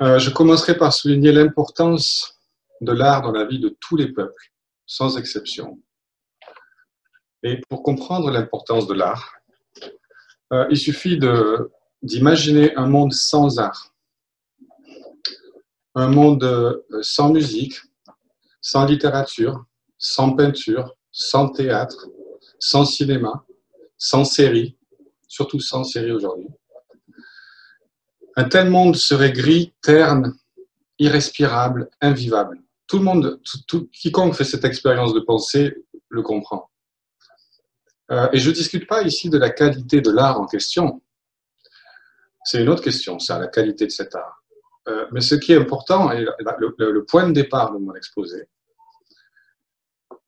Euh, je commencerai par souligner l'importance de l'art dans la vie de tous les peuples, sans exception. Et pour comprendre l'importance de l'art, euh, il suffit d'imaginer un monde sans art, un monde euh, sans musique, sans littérature, sans peinture, sans théâtre, sans cinéma, sans série, surtout sans série aujourd'hui. Un tel monde serait gris, terne, irrespirable, invivable. Tout le monde, tout, quiconque fait cette expérience de pensée le comprend. Euh, et je ne discute pas ici de la qualité de l'art en question. C'est une autre question, ça, la qualité de cet art. Euh, mais ce qui est important, et le, point de départ de mon exposé,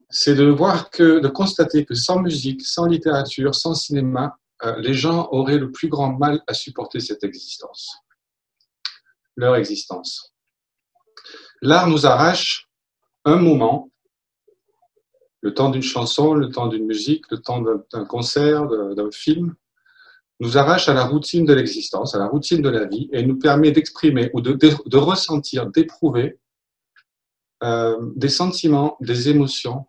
c'est de voir que, de constater que sans musique, sans littérature, sans cinéma, les gens auraient le plus grand mal à supporter cette existence, leur existence. L'art nous arrache un moment, le temps d'une chanson, le temps d'une musique, le temps d'un concert, d'un film, nous arrache à la routine de l'existence, à la routine de la vie, et nous permet d'exprimer ou de, ressentir, d'éprouver euh, des sentiments, des émotions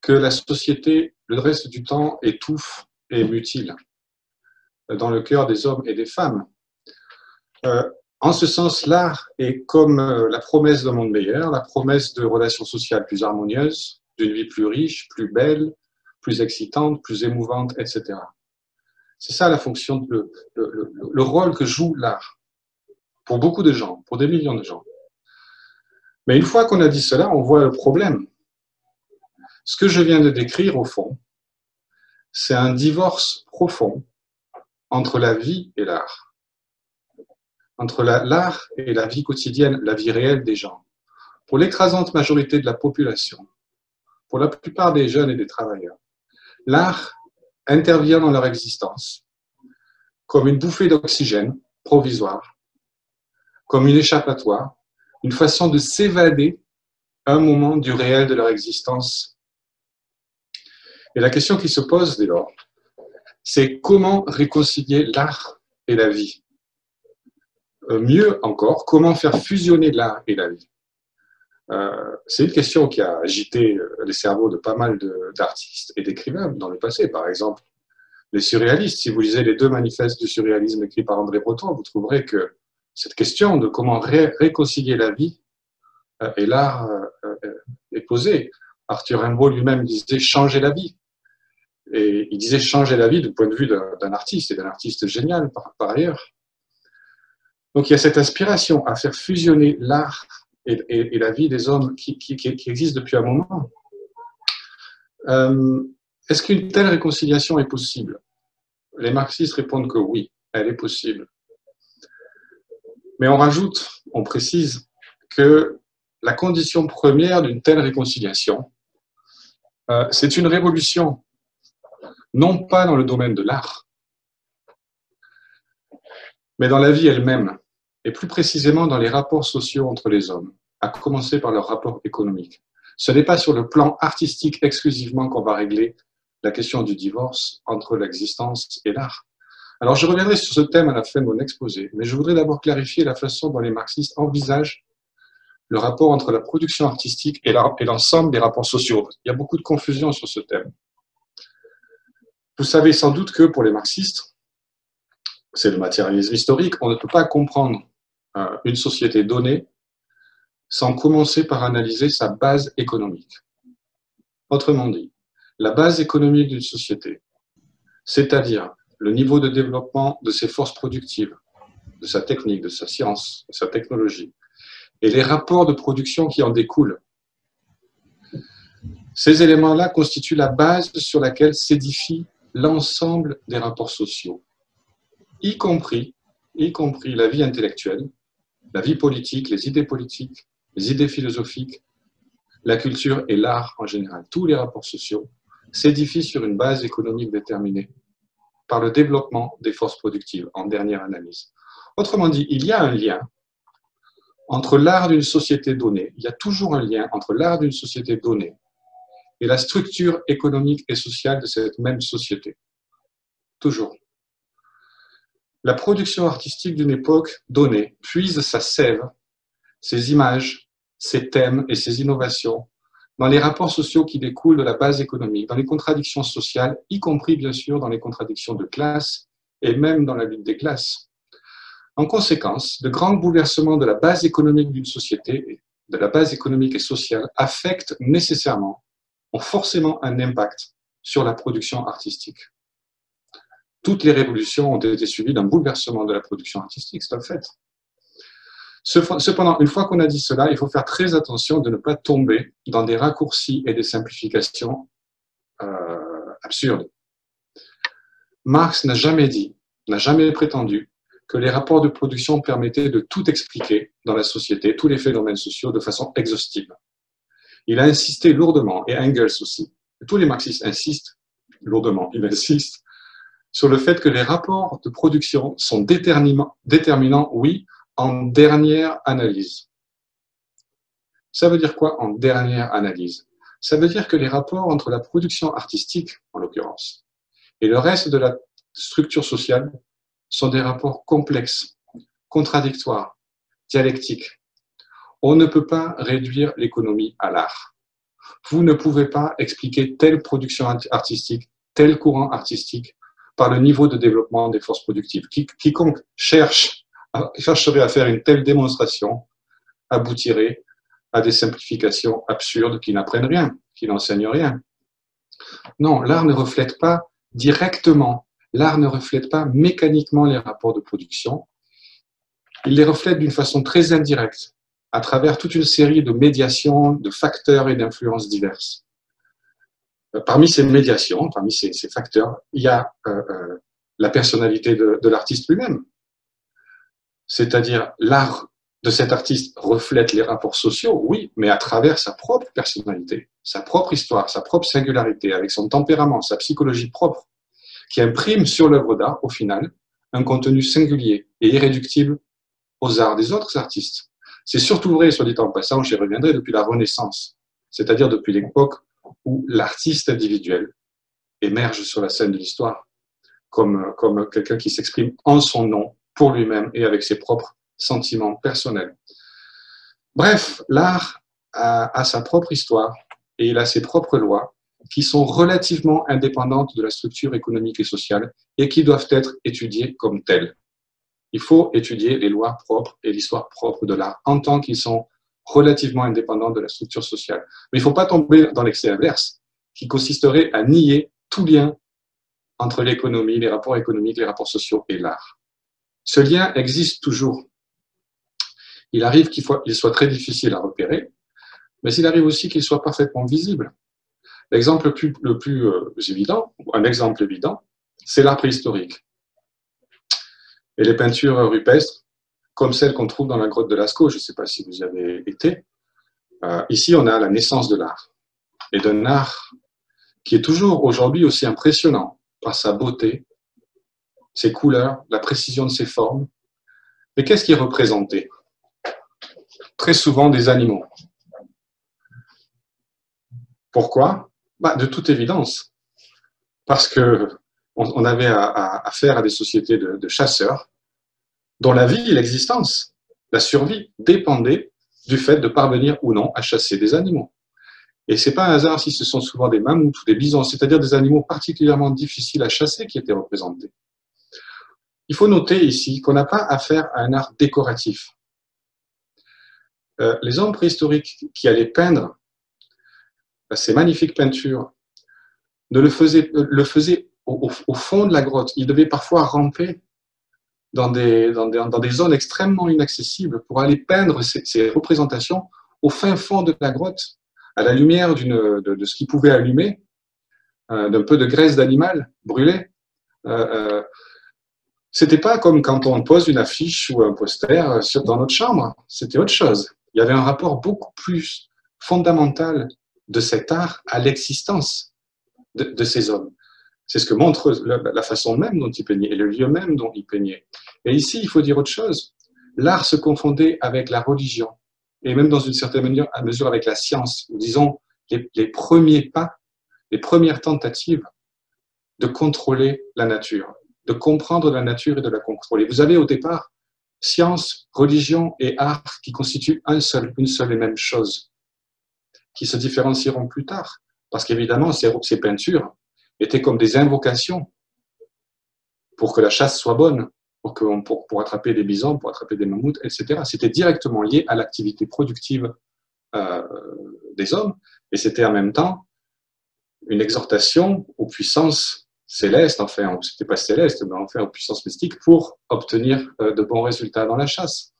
que la société, le reste du temps, étouffe et mutile dans le cœur des hommes et des femmes. Euh, en ce sens, l'art est comme euh, la promesse d'un monde meilleur, la promesse de relations sociales plus harmonieuses, d'une vie plus riche, plus belle, plus excitante, plus émouvante, etc. C'est ça la fonction, le, le, rôle que joue l'art pour beaucoup de gens, pour des millions de gens. Mais une fois qu'on a dit cela, on voit le problème. Ce que je viens de décrire, au fond, c'est un divorce profond entre la vie et l'art, entre l'art et la vie quotidienne, la vie réelle des gens. Pour l'écrasante majorité de la population, pour la plupart des jeunes et des travailleurs, l'art intervient dans leur existence comme une bouffée d'oxygène provisoire, comme une échappatoire, une façon de s'évader un moment du réel de leur existence. Et la question qui se pose dès lors, c'est comment réconcilier l'art et la vie. Euh, mieux encore, comment faire fusionner l'art et la vie. Euh, c'est une question qui a agité euh, les cerveaux de pas mal d'artistes et d'écrivains dans le passé. Par exemple, les surréalistes. Si vous lisez les deux manifestes du surréalisme écrits par André Breton, vous trouverez que cette question de comment réconcilier la vie et l'art est posée. Arthur Rimbaud lui-même disait changer la vie. Et il disait changer la vie du point de vue d'un artiste, et d'un artiste génial par, ailleurs. Donc il y a cette aspiration à faire fusionner l'art et, la vie des hommes qui, qui, existe depuis un moment. Euh, est-ce qu'une telle réconciliation est possible? Les marxistes répondent que oui, elle est possible. Mais on rajoute, on précise que la condition première d'une telle réconciliation, euh, c'est une révolution non pas dans le domaine de l'art, mais dans la vie elle-même, et plus précisément dans les rapports sociaux entre les hommes, à commencer par leurs rapports économiques. Ce n'est pas sur le plan artistique exclusivement qu'on va régler la question du divorce entre l'existence et l'art. Alors je reviendrai sur ce thème à la fin de mon exposé, mais je voudrais d'abord clarifier la façon dont les marxistes envisagent le rapport entre la production artistique et l'ensemble des rapports sociaux. Il y a beaucoup de confusion sur ce thème. Vous savez sans doute que pour les marxistes, c'est le matérialisme historique, on ne peut pas comprendre euh, une société donnée sans commencer par analyser sa base économique. Autrement dit, la base économique d'une société, c'est-à-dire le niveau de développement de ses forces productives, de sa technique, de sa science, de sa technologie, et les rapports de production qui en découlent. Ces éléments-là constituent la base sur laquelle s'édifie l'ensemble des rapports sociaux, y compris, la vie intellectuelle, la vie politique, les idées politiques, les idées philosophiques, la culture et l'art en général. Tous les rapports sociaux s'édifient sur une base économique déterminée par le développement des forces productives en dernière analyse. Autrement dit, il y a un lien entre l'art d'une société donnée, il y a toujours un lien entre l'art d'une société donnée et la structure économique et sociale de cette même société. Toujours. La production artistique d'une époque donnée puise sa sève, ses images, ses thèmes et ses innovations dans les rapports sociaux qui découlent de la base économique, dans les contradictions sociales, y compris bien sûr dans les contradictions de classe et même dans la lutte des classes. En conséquence, de grands bouleversements de la base économique d'une société, de la base économique et sociale, affectent nécessairement, ont forcément un impact sur la production artistique. Toutes les révolutions ont été suivies d'un bouleversement de la production artistique, c'est un fait. Cependant, une fois qu'on a dit cela, il faut faire très attention de ne pas tomber dans des raccourcis et des simplifications euh, absurdes. Marx n'a jamais dit, n'a jamais prétendu que les rapports de production permettaient de tout expliquer dans la société, tous les phénomènes sociaux, de façon exhaustive. Il a insisté lourdement, et Engels aussi, tous les marxistes insistent lourdement, il insiste sur le fait que les rapports de production sont déterminants, oui, en dernière analyse. Ça veut dire quoi en dernière analyse? Ça veut dire que les rapports entre la production artistique, en l'occurrence, et le reste de la structure sociale sont des rapports complexes, contradictoires, dialectiques. On ne peut pas réduire l'économie à l'art. Vous ne pouvez pas expliquer telle production artistique, tel courant artistique par le niveau de développement des forces productives. Quiconque cherche chercherait à faire une telle démonstration aboutirait à des simplifications absurdes qui n'apprennent rien, qui n'enseignent rien. Non, l'art ne reflète pas directement, l'art ne reflète pas mécaniquement les rapports de production, il les reflète d'une façon très indirecte, à travers toute une série de médiations, de facteurs et d'influences diverses. Euh, parmi ces médiations, parmi ces, facteurs, il y a euh, euh, la personnalité de l'artiste lui-même c'est-à-dire l'art de cet artiste reflète les rapports sociaux, oui, mais à travers sa propre personnalité, sa propre histoire, sa propre singularité, avec son tempérament, sa psychologie propre, qui imprime sur l'œuvre d'art, au final, un contenu singulier et irréductible aux arts des autres artistes. C'est surtout vrai, soit dit en passant, j'y reviendrai, depuis la Renaissance, c'est-à-dire depuis l'époque où l'artiste individuel émerge sur la scène de l'histoire comme, comme quelqu'un qui s'exprime en son nom pour lui-même et avec ses propres sentiments personnels. Bref, l'art a, sa propre histoire et il a ses propres lois qui sont relativement indépendantes de la structure économique et sociale et qui doivent être étudiées comme telles. Il faut étudier les lois propres et l'histoire propre de l'art en tant qu'ils sont relativement indépendants de la structure sociale. Mais il ne faut pas tomber dans l'excès inverse, qui consisterait à nier tout lien entre l'économie, les rapports économiques, les rapports sociaux et l'art. Ce lien existe toujours. Il arrive qu'il soit très difficile à repérer, mais il arrive aussi qu'il soit parfaitement visible. L'exemple le plus, euh, évident, un exemple évident, c'est l'art préhistorique. Et les peintures rupestres, comme celles qu'on trouve dans la grotte de Lascaux, je ne sais pas si vous y avez été, euh, ici on a la naissance de l'art, et d'un art qui est toujours aujourd'hui aussi impressionnant par sa beauté, ses couleurs, la précision de ses formes. Mais qu'est-ce qui est représenté? Très souvent des animaux. Pourquoi? Bah, De toute évidence. Parce que on, avait affaire à, à, des sociétés de, chasseurs dont la vie, l'existence, la survie dépendait du fait de parvenir ou non à chasser des animaux. Et c'est pas un hasard si ce sont souvent des mammouths ou des bisons, c'est-à-dire des animaux particulièrement difficiles à chasser qui étaient représentés. Il faut noter ici qu'on n'a pas affaire à un art décoratif. Euh, les hommes préhistoriques qui allaient peindre euh, ces magnifiques peintures ne le faisaient, le faisaient au, fond de la grotte. Ils devaient parfois ramper dans des, dans des, zones extrêmement inaccessibles pour aller peindre ces, représentations au fin fond de la grotte, à la lumière de, de, ce qu'ils pouvaient allumer, euh, d'un peu de graisse d'animal brûlée. C'était pas comme quand on pose une affiche ou un poster dans notre chambre. C'était autre chose. Il y avait un rapport beaucoup plus fondamental de cet art à l'existence de, ces hommes. C'est ce que montre la, façon même dont ils peignaient et le lieu même dont ils peignaient. Et ici, il faut dire autre chose. L'art se confondait avec la religion et même dans une certaine mesure, avec la science, disons les, premiers pas, les premières tentatives de contrôler la nature de comprendre la nature et de la contrôler. Vous avez au départ science, religion et art qui constituent un seul, une seule et même chose, qui se différencieront plus tard. Parce qu'évidemment, ces peintures étaient comme des invocations pour que la chasse soit bonne, pour, attraper des bisons, pour attraper des mammouths, etc. C'était directement lié à l'activité productive euh, des hommes, et c'était en même temps une exhortation aux puissances célestes, enfin, c'était pas céleste, mais enfin aux puissances mystiques, pour obtenir euh, de bons résultats dans la chasse.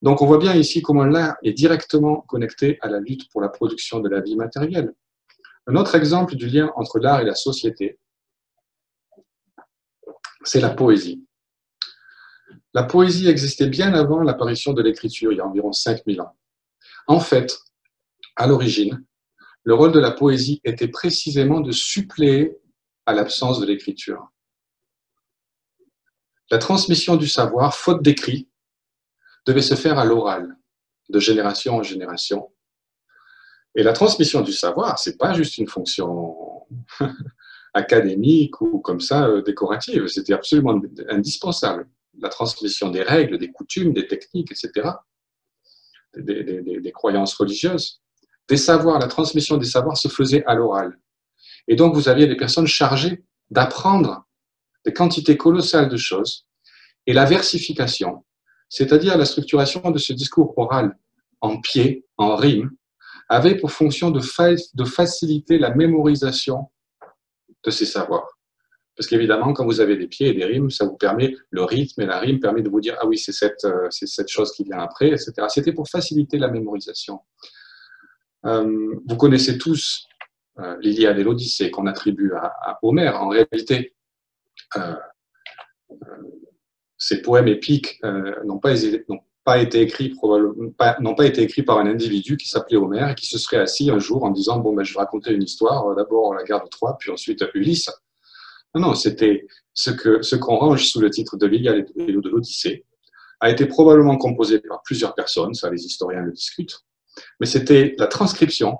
Donc on voit bien ici comment l'art est directement connecté à la lutte pour la production de la vie matérielle. Un autre exemple du lien entre l'art et la société, c'est la poésie. La poésie existait bien avant l'apparition de l'écriture, il y a environ 5000 ans. En fait, à l'origine, le rôle de la poésie était précisément de suppléer à l'absence de l'écriture. La transmission du savoir, faute d'écrit, devait se faire à l'oral, de génération en génération. Et la transmission du savoir, c'est pas juste une fonction académique ou comme ça euh, décorative, c'était absolument indispensable. La transmission des règles, des coutumes, des techniques, etc., des, des croyances religieuses, des savoirs, la transmission des savoirs se faisait à l'oral. Et donc, vous aviez des personnes chargées d'apprendre des quantités colossales de choses et la versification, c'est-à-dire la structuration de ce discours oral en pied, en rime, avait pour fonction de, faciliter la mémorisation de ces savoirs. Parce qu'évidemment, quand vous avez des pieds et des rimes, ça vous permet, le rythme et la rime permet de vous dire, ah oui, c'est cette, euh, cette chose qui vient après, etc. C'était pour faciliter la mémorisation. Euh, vous connaissez tous euh, l'Iliade et l'Odyssée qu'on attribue à, Homère. En réalité, ces poèmes épiques n'ont pas, pas, été écrits n'ont pas été écrits par un individu qui s'appelait Homère et qui se serait assis un jour en disant bon ben je vais raconter une histoire d'abord la guerre de Troie puis ensuite Ulysse. Non non c'était ce que ce qu'on range sous le titre de l'Iliade et de l'Odyssée a été probablement composé par plusieurs personnes ça les historiens le discutent mais c'était la transcription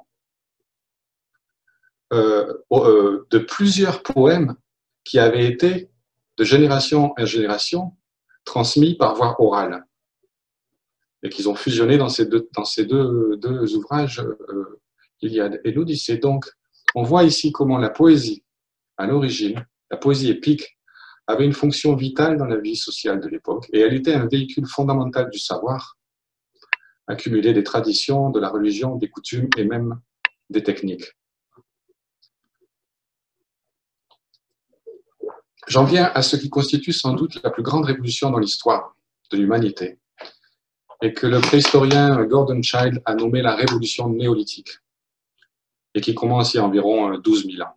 euh, euh, de plusieurs poèmes qui avaient été, de génération en génération, transmis par voie orale et qu'ils ont fusionné dans ces deux, ouvrages, euh, l'Iliade et l'Odyssée. Donc, on voit ici comment la poésie, à l'origine, la poésie épique, avait une fonction vitale dans la vie sociale de l'époque, et elle était un véhicule fondamental du savoir, accumuler des traditions, de la religion, des coutumes et même des techniques. J'en viens à ce qui constitue sans doute la plus grande révolution dans l'histoire de l'humanité et que le préhistorien Gordon Child a nommé la révolution néolithique et qui commence il y a environ 12 000 ans.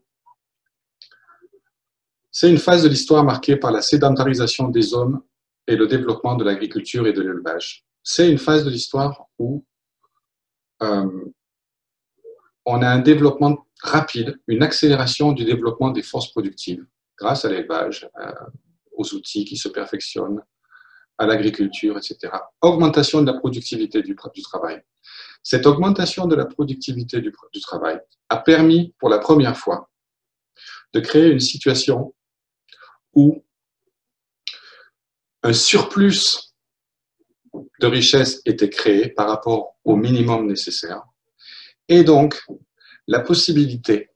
C'est une phase de l'histoire marquée par la sédentarisation des hommes et le développement de l'agriculture et de l'élevage c'est une phase de l'histoire où euh, on a un développement rapide, une accélération du développement des forces productives grâce à l'élevage, euh, aux outils qui se perfectionnent, à l'agriculture, etc. Augmentation de la productivité du, travail. Cette augmentation de la productivité du, travail a permis pour la première fois de créer une situation où un surplus de richesse était créée par rapport au minimum nécessaire. Et donc, la possibilité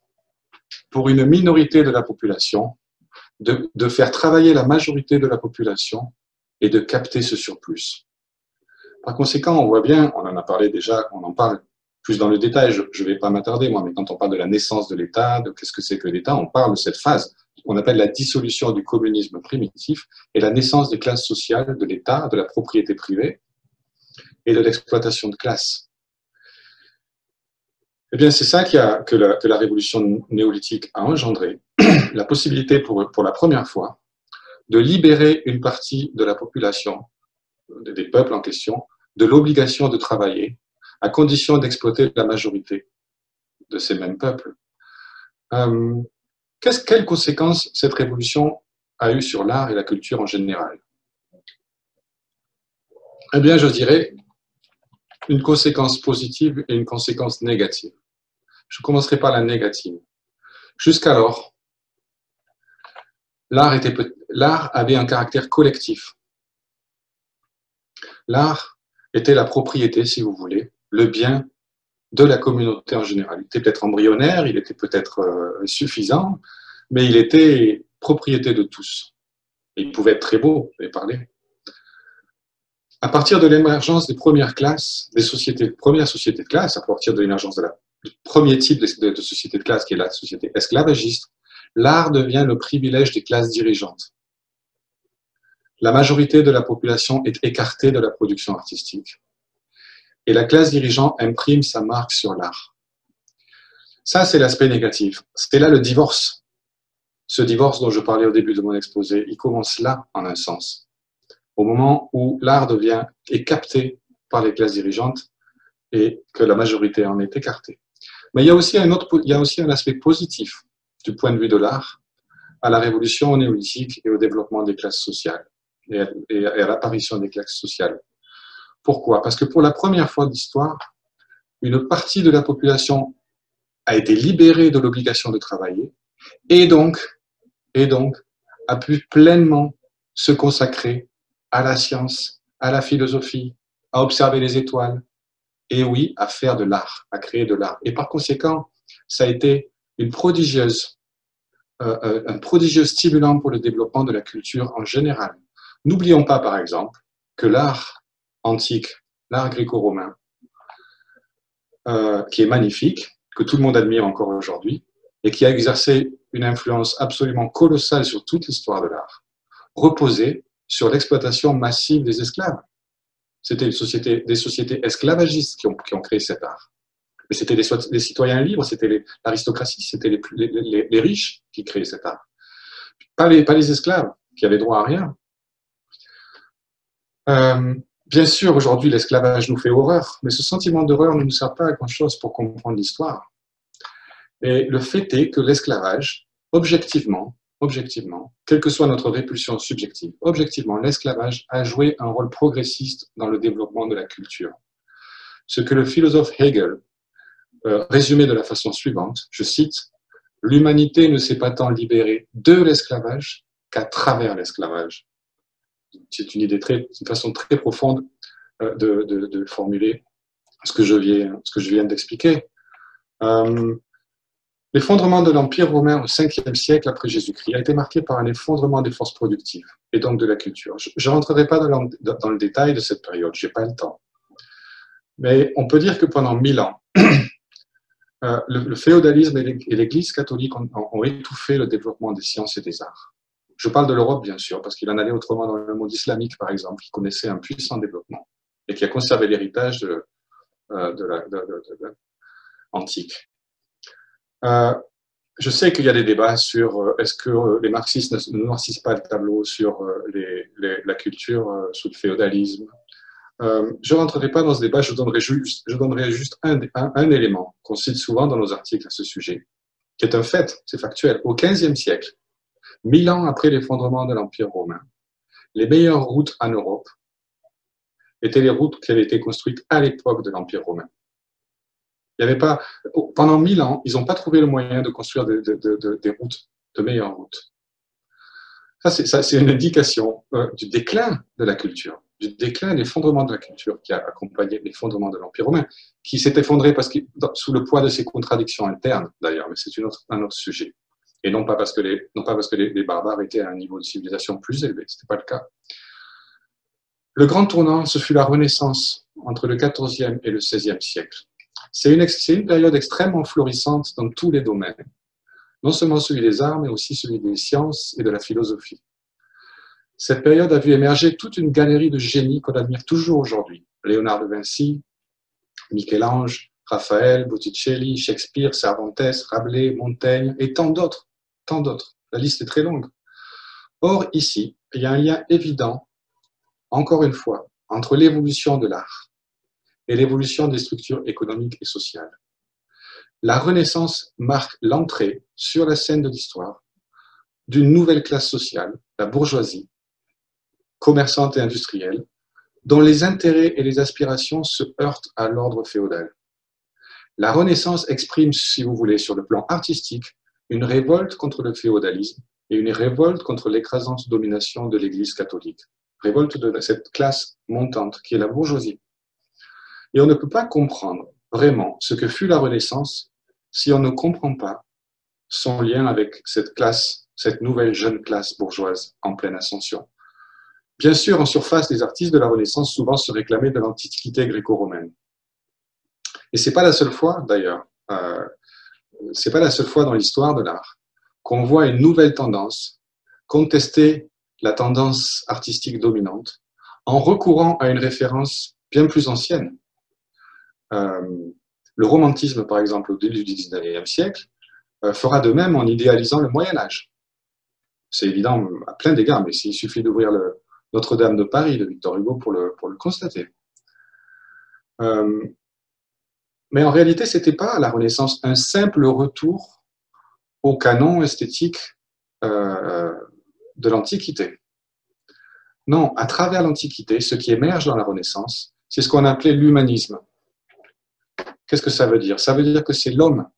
pour une minorité de la population de, faire travailler la majorité de la population et de capter ce surplus. Par conséquent, on voit bien, on en a parlé déjà, on en parle plus dans le détail, je ne vais pas m'attarder moi, mais quand on parle de la naissance de l'État, de qu'est-ce que c'est que l'État, on parle de cette phase qu'on appelle la dissolution du communisme primitif et la naissance des classes sociales, de l'État, de la propriété privée et de l'exploitation de classe. Eh bien, c'est ça que, la, que, la, révolution néolithique a engendré, la possibilité pour, pour la première fois de libérer une partie de la population, des peuples en question, de l'obligation de travailler, à condition d'exploiter la majorité de ces mêmes peuples. Euh, quelles conséquences cette révolution a eu sur l'art et la culture en général? Eh bien, je dirais une conséquence positive et une conséquence négative. Je commencerai par la négative. Jusqu'alors, l'art était l'art avait un caractère collectif. L'art était la propriété, si vous voulez, le bien de la communauté en général. Il était peut-être embryonnaire, il était peut-être euh, suffisant, mais il était propriété de tous. il pouvait être très beau, avez parlé. À partir de l'émergence des premières classes, des sociétés, premières sociétés de classe, à partir de l'émergence du premier type de société de classe, qui est la société esclavagiste, l'art devient le privilège des classes dirigeantes. La majorité de la population est écartée de la production artistique. Et la classe dirigeante imprime sa marque sur l'art. Ça, c'est l'aspect négatif. C'est là le divorce. Ce divorce dont je parlais au début de mon exposé, il commence là, en un sens. Au moment où l'art devient, est capté par les classes dirigeantes et que la majorité en est écartée. Mais il y a aussi un, autre, il y a aussi un aspect positif du point de vue de l'art à la révolution néolithique et au développement des classes sociales et à, l'apparition des classes sociales. Pourquoi? Parce que pour la première fois de l'histoire, une partie de la population a été libérée de l'obligation de travailler et donc, et donc a pu pleinement se consacrer à la science, à la philosophie, à observer les étoiles, et oui, à faire de l'art, à créer de l'art. Et par conséquent, ça a été euh, euh, un prodigieux stimulant pour le développement de la culture en général. N'oublions pas, par exemple, que l'art antique, l'art gréco-romain, euh, qui est magnifique, que tout le monde admire encore aujourd'hui, et qui a exercé une influence absolument colossale sur toute l'histoire de l'art, reposait sur l'exploitation massive des esclaves. C'était des sociétés esclavagistes qui ont, créé cet art. Mais c'était des, citoyens libres, c'était l'aristocratie, c'était les, riches qui créaient cet art. Pas les, pas les esclaves, qui avaient droit à rien. Euh, bien sûr, aujourd'hui, l'esclavage nous fait horreur, mais ce sentiment d'horreur ne nous sert pas à grand-chose pour comprendre l'histoire. Et le fait est que l'esclavage, objectivement, objectivement, quelle que soit notre répulsion subjective, objectivement, l'esclavage a joué un rôle progressiste dans le développement de la culture. Ce que le philosophe Hegel euh, résumait de la façon suivante, je cite, L'humanité ne s'est pas tant libérée de l'esclavage qu'à travers l'esclavage c'est une façon très profonde euh, de, formuler ce que je viens, d'expliquer. Euh, l'effondrement de l'Empire romain au 5e siècle après Jésus-Christ a été marqué par un effondrement des forces productives et donc de la culture. Je ne rentrerai pas dans le, dans le, détail de cette période, je n'ai pas le temps. Mais on peut dire que pendant mille ans, euh, le, féodalisme et l'Église catholique ont étouffé le développement des sciences et des arts. Je parle de l'Europe, bien sûr, parce qu'il en allait autrement dans le monde islamique, par exemple, qui connaissait un puissant développement et qui a conservé l'héritage de, euh, la, antique. Euh, je sais qu'il y a des débats sur euh, est-ce que les marxistes ne noircissent pas le tableau sur la culture sous le féodalisme. je ne rentrerai pas dans ce débat, je donnerai juste, donnerai juste un, un, élément qu'on cite souvent dans nos articles à ce sujet, qui est un fait, c'est factuel. Au XVe siècle, Mille ans après l'effondrement de l'Empire romain, les meilleures routes en Europe étaient les routes qui avaient été construites à l'époque de l'Empire romain. Il y avait pas, pendant mille ans, ils n'ont pas trouvé le moyen de construire des routes, de meilleures routes. Ça, c'est une indication euh, du déclin de la culture, du déclin, l'effondrement de la culture qui a accompagné l'effondrement de l'Empire romain, qui s'est effondré parce que, sous le poids de ses contradictions internes, d'ailleurs, mais c'est un autre sujet et non pas parce que les, non pas parce que les, barbares étaient à un niveau de civilisation plus élevé, ce n'était pas le cas. Le grand tournant, ce fut la Renaissance entre le XIVe et le XVIe siècle. C'est une, une période extrêmement florissante dans tous les domaines, non seulement celui des arts, mais aussi celui des sciences et de la philosophie. Cette période a vu émerger toute une galerie de génies qu'on admire toujours aujourd'hui. Léonard de Vinci, Michel-Ange, Raphaël, Botticelli, Shakespeare, Cervantes, Rabelais, Montaigne et tant d'autres tant d'autres. La liste est très longue. Or, ici, il y a un lien évident, encore une fois, entre l'évolution de l'art et l'évolution des structures économiques et sociales. La Renaissance marque l'entrée sur la scène de l'histoire d'une nouvelle classe sociale, la bourgeoisie, commerçante et industrielle, dont les intérêts et les aspirations se heurtent à l'ordre féodal. La Renaissance exprime, si vous voulez, sur le plan artistique, une révolte contre le féodalisme et une révolte contre l'écrasante domination de l'Église catholique. Révolte de cette classe montante qui est la bourgeoisie. Et on ne peut pas comprendre vraiment ce que fut la Renaissance si on ne comprend pas son lien avec cette classe, cette nouvelle jeune classe bourgeoise en pleine ascension. Bien sûr, en surface, les artistes de la Renaissance souvent se réclamaient de l'antiquité gréco-romaine. Et c'est pas la seule fois, d'ailleurs, euh, c'est pas la seule fois dans l'histoire de l'art qu'on voit une nouvelle tendance contester la tendance artistique dominante en recourant à une référence bien plus ancienne. Euh, le romantisme, par exemple, au début du XIXe siècle, euh, fera de même en idéalisant le Moyen Âge. C'est évident à plein d'égards, mais il suffit d'ouvrir Notre-Dame de Paris de Victor Hugo pour le, pour le constater. Euh, mais en réalité, ce n'était pas la Renaissance un simple retour au canon esthétique euh, de l'Antiquité. Non, à travers l'Antiquité, ce qui émerge dans la Renaissance, c'est ce qu'on appelait l'humanisme. Qu'est-ce que ça veut dire? Ça veut dire que c'est l'homme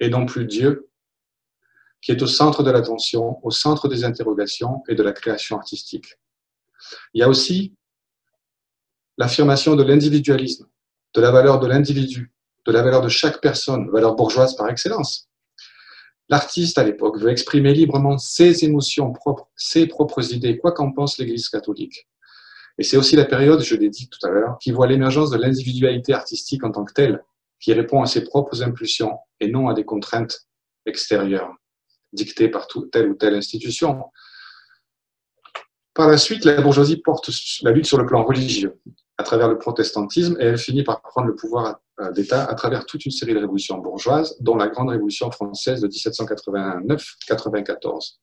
et non plus Dieu qui est au centre de l'attention, au centre des interrogations et de la création artistique. Il y a aussi l'affirmation de l'individualisme, de la valeur de l'individu, de la valeur de chaque personne, valeur bourgeoise par excellence. L'artiste à l'époque veut exprimer librement ses émotions propres, ses propres idées, quoi qu'en pense l'Église catholique. Et c'est aussi la période, je l'ai dit tout à l'heure, qui voit l'émergence de l'individualité artistique en tant que telle, qui répond à ses propres impulsions et non à des contraintes extérieures dictées par telle ou telle institution. Par la suite, la bourgeoisie porte la lutte sur le plan religieux à travers le protestantisme et elle finit par prendre le pouvoir euh, d'État à travers toute une série de révolutions bourgeoises, dont la Grande Révolution française de 1789-94.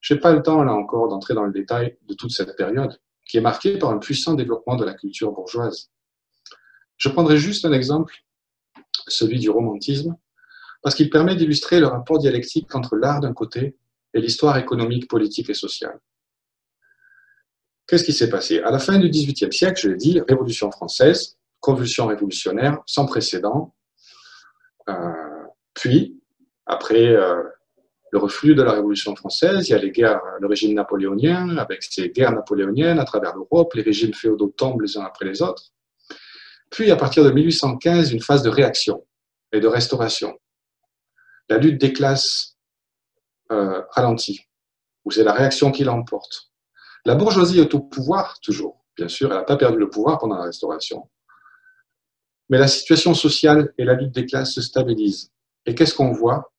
Je n'ai pas le temps, là encore, d'entrer dans le détail de toute cette période, qui est marquée par un puissant développement de la culture bourgeoise. Je prendrai juste un exemple, celui du romantisme, parce qu'il permet d'illustrer le rapport dialectique entre l'art d'un côté et l'histoire économique, politique et sociale. Qu'est-ce qui s'est passé? À la fin du XVIIIe siècle, je l'ai dit, Révolution française, convulsion révolutionnaire sans précédent. Euh, puis, après euh, le reflux de la Révolution française, il y a les guerres, le régime napoléonien, avec ses guerres napoléoniennes à travers l'Europe, les régimes féodaux tombent les uns après les autres. Puis, à partir de 1815, une phase de réaction et de restauration. La lutte des classes euh, ralentit, où c'est la réaction qui l'emporte. La bourgeoisie est au pouvoir, toujours, bien sûr, elle n'a pas perdu le pouvoir pendant la Restauration. Mais la situation sociale et la lutte des classes se stabilisent. Et qu'est-ce qu'on voit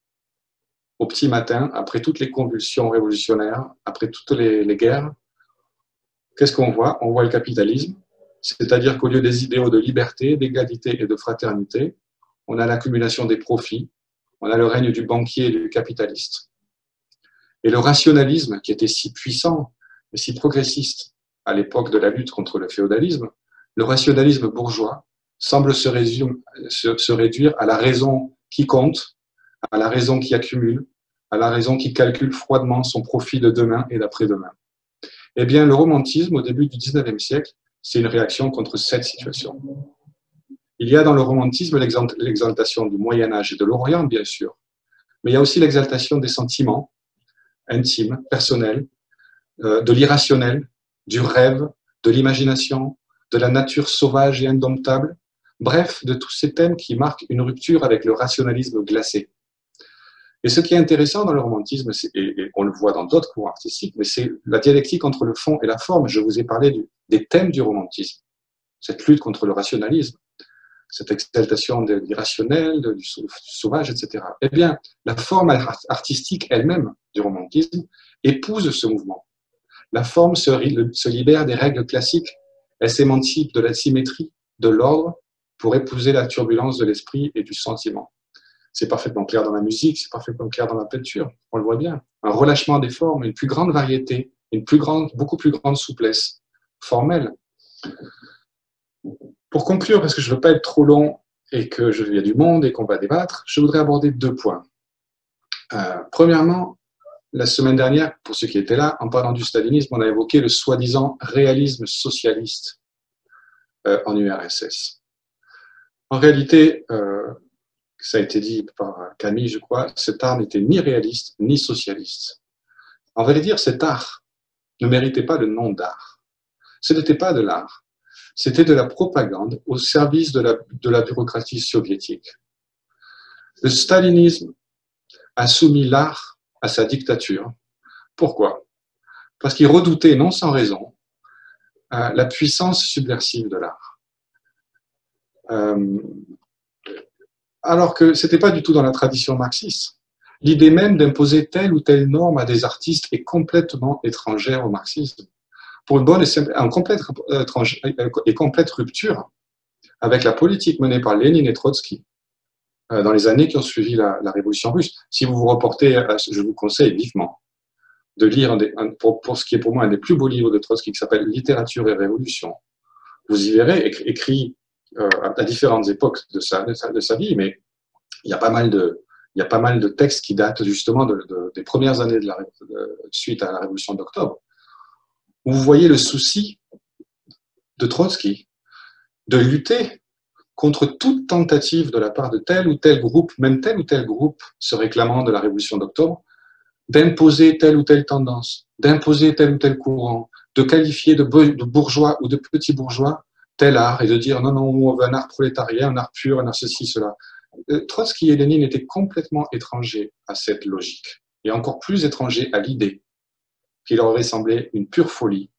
au petit matin, après toutes les convulsions révolutionnaires, après toutes les, guerres? Qu'est-ce qu'on voit? On voit le capitalisme, c'est-à-dire qu'au lieu des idéaux de liberté, d'égalité et de fraternité, on a l'accumulation des profits, on a le règne du banquier et du capitaliste. Et le rationalisme, qui était si puissant mais si progressiste à l'époque de la lutte contre le féodalisme, le rationalisme bourgeois semble se, réduire à la raison qui compte, à la raison qui accumule, à la raison qui calcule froidement son profit de demain et d'après-demain. Eh bien, le romantisme, au début du XIXe siècle, c'est une réaction contre cette situation. Il y a dans le romantisme l'exaltation du Moyen Âge et de l'Orient, bien sûr, mais il y a aussi l'exaltation des sentiments intimes, personnels, de l'irrationnel, du rêve, de l'imagination, de la nature sauvage et indomptable, bref, de tous ces thèmes qui marquent une rupture avec le rationalisme glacé. Et ce qui est intéressant dans le romantisme, et, on le voit dans d'autres courants artistiques, mais c'est la dialectique entre le fond et la forme. Je vous ai parlé des thèmes du romantisme, cette lutte contre le rationalisme, cette exaltation de l'irrationnel, du sauvage, etc. Eh bien, la forme artistique elle-même du romantisme épouse ce mouvement. La forme se, libère des règles classiques, elle s'émancipe de la symétrie, de l'ordre, pour épouser la turbulence de l'esprit et du sentiment. C'est parfaitement clair dans la musique, c'est parfaitement clair dans la peinture, on le voit bien. Un relâchement des formes, une plus grande variété, une plus grande, beaucoup plus grande souplesse formelle. Pour conclure, parce que je ne veux pas être trop long et qu'il y a du monde et qu'on va débattre, je voudrais aborder deux points. Euh, premièrement, la semaine dernière, pour ceux qui étaient là, en parlant du stalinisme, on a évoqué le soi-disant réalisme socialiste euh, en URSS. En réalité, euh, ça a été dit par Camille, je crois, cet art n'était ni réaliste ni socialiste. En vrai dire, cet art ne méritait pas le nom d'art. Ce n'était pas de l'art, c'était de la propagande au service de la, de la bureaucratie soviétique. Le stalinisme a soumis l'art à sa dictature. Pourquoi? Parce qu'il redoutait, non sans raison, euh, la puissance subversive de l'art. Euh, alors que ce n'était pas du tout dans la tradition marxiste. L'idée même d'imposer telle ou telle norme à des artistes est complètement étrangère au marxisme. Pour une bonne et, complète, euh, et complète rupture avec la politique menée par Lénine et Trotsky dans les années qui ont suivi la, révolution russe. Si vous vous reportez, je vous conseille vivement de lire, pour, ce qui est pour moi un des plus beaux livres de Trotsky, qui s'appelle Littérature et Révolution. Vous y verrez, écrit euh, à différentes époques de sa, de sa, vie, mais il y a pas mal de, il y a pas mal de textes qui datent justement de, des premières années de la, suite à la Révolution d'octobre, où vous voyez le souci de Trotsky de lutter contre toute tentative de la part de tel ou tel groupe, même tel ou tel groupe se réclamant de la Révolution d'octobre, d'imposer telle ou telle tendance, d'imposer tel ou tel courant, de qualifier de, bourgeois ou de petits bourgeois tel art et de dire non, non, on veut un art prolétarien, un art pur, un art ceci, cela. Euh, Trotsky et Lénine étaient complètement étrangers à cette logique et encore plus étrangers à l'idée qu'il leur aurait semblé une pure folie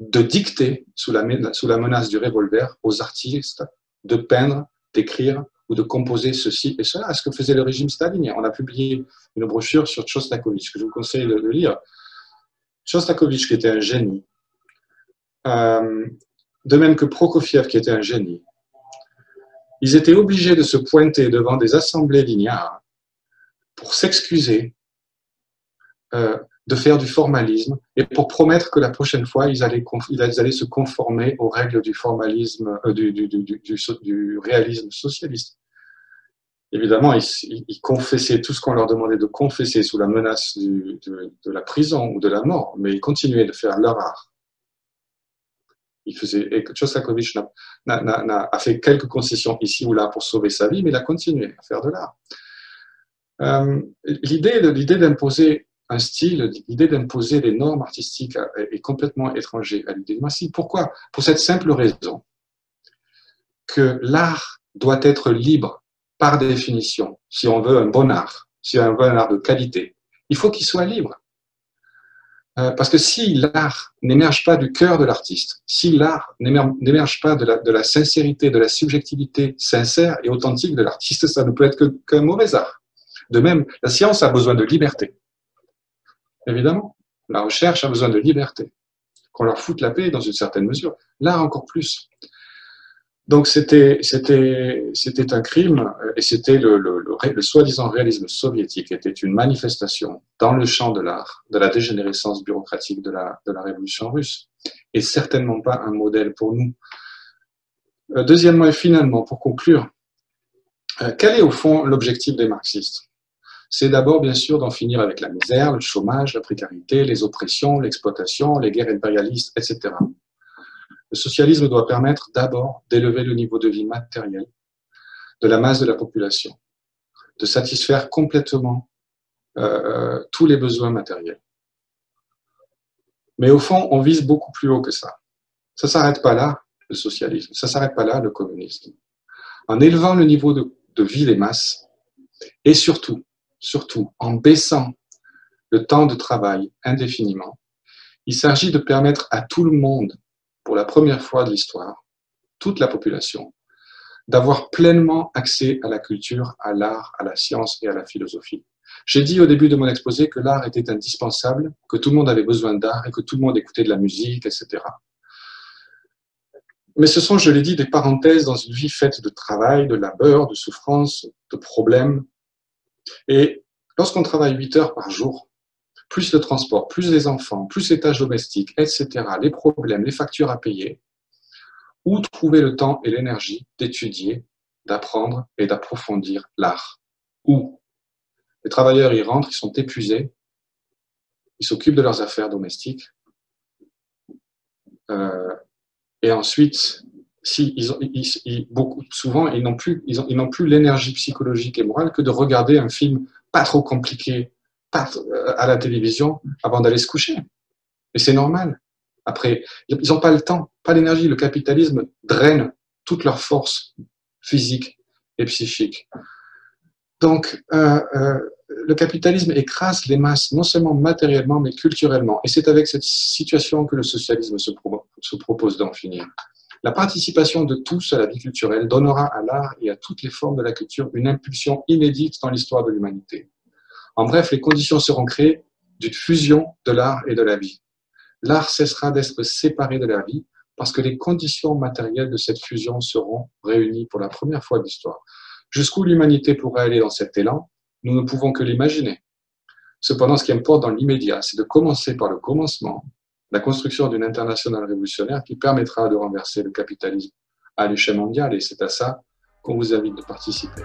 de dicter sous la menace du revolver aux artistes de peindre, d'écrire ou de composer ceci et cela, ce que faisait le régime stalinien? On a publié une brochure sur Shostakovich, que je vous conseille de, lire. Shostakovich, qui était un génie, euh, de même que Prokofiev, qui était un génie, ils étaient obligés de se pointer devant des assemblées lignards pour s'excuser euh, de faire du formalisme et pour promettre que la prochaine fois, ils allaient, ils allaient se conformer aux règles du formalisme, euh, du, réalisme socialiste. Évidemment, ils, confessaient tout ce qu'on leur demandait de confesser sous la menace de, la prison ou de la mort, mais ils continuaient de faire leur art. Il faisait, et Shostakovich a, a, fait quelques concessions ici ou là pour sauver sa vie, mais il a continué à faire de l'art. Euh, l'idée d'imposer un style, l'idée d'imposer des normes artistiques est complètement étranger à l'idée de Massy. Pourquoi? Pour cette simple raison que l'art doit être libre par définition. Si on veut un bon art, si on veut un art de qualité, il faut qu'il soit libre. Euh, parce que si l'art n'émerge pas du cœur de l'artiste, si l'art n'émerge pas de la, sincérité, de la subjectivité sincère et authentique de l'artiste, ça ne peut être qu'un mauvais art. De même, la science a besoin de liberté évidemment. La recherche a besoin de liberté. Qu'on leur foute la paix dans une certaine mesure. L'art encore plus. Donc c'était un crime et c'était le, soi-disant réalisme soviétique était une manifestation dans le champ de l'art de la dégénérescence bureaucratique de la, de la révolution russe et certainement pas un modèle pour nous. Euh, deuxièmement et finalement, pour conclure, euh, quel est au fond l'objectif des marxistes? C'est d'abord bien sûr d'en finir avec la misère, le chômage, la précarité, les oppressions, l'exploitation, les guerres impérialistes, etc. Le socialisme doit permettre d'abord d'élever le niveau de vie matériel de la masse de la population, de satisfaire complètement euh, tous les besoins matériels. Mais au fond, on vise beaucoup plus haut que ça. Ça ne s'arrête pas là, le socialisme. Ça ne s'arrête pas là, le communisme. En élevant le niveau de, de vie des masses, et surtout surtout en baissant le temps de travail indéfiniment, il s'agit de permettre à tout le monde, pour la première fois de l'histoire, toute la population, d'avoir pleinement accès à la culture, à l'art, à la science et à la philosophie. J'ai dit au début de mon exposé que l'art était indispensable, que tout le monde avait besoin d'art et que tout le monde écoutait de la musique, etc. Mais ce sont, je l'ai dit, des parenthèses dans une vie faite de travail, de labeur, de souffrance, de problèmes, et lorsqu'on travaille 8 heures par jour, plus le transport, plus les enfants, plus les tâches domestiques, etc., les problèmes, les factures à payer, où trouver le temps et l'énergie d'étudier, d'apprendre et d'approfondir l'art? Où? Les travailleurs y rentrent, ils sont épuisés, ils s'occupent de leurs affaires domestiques, euh, et ensuite, si beaucoup, souvent, ils n'ont plus, ils ont, ils n'ont plus l'énergie psychologique et morale que de regarder un film pas trop compliqué euh, à la télévision avant d'aller se coucher. Et c'est normal. Après, ils n'ont pas le temps, pas l'énergie. Le capitalisme draine toute leur force physique et psychique. Donc, euh, euh, le capitalisme écrase les masses, non seulement matériellement, mais culturellement. Et c'est avec cette situation que le socialisme se propose d'en finir. La participation de tous à la vie culturelle donnera à l'art et à toutes les formes de la culture une impulsion inédite dans l'histoire de l'humanité. En bref, les conditions seront créées d'une fusion de l'art et de la vie. L'art cessera d'être séparé de la vie parce que les conditions matérielles de cette fusion seront réunies pour la première fois de l'histoire. Jusqu'où l'humanité pourrait aller dans cet élan, nous ne pouvons que l'imaginer. Cependant, ce qui importe dans l'immédiat, c'est de commencer par le commencement, la construction d'une internationale révolutionnaire qui permettra de renverser le capitalisme à l'échelle mondiale, et c'est à ça qu'on vous invite de participer.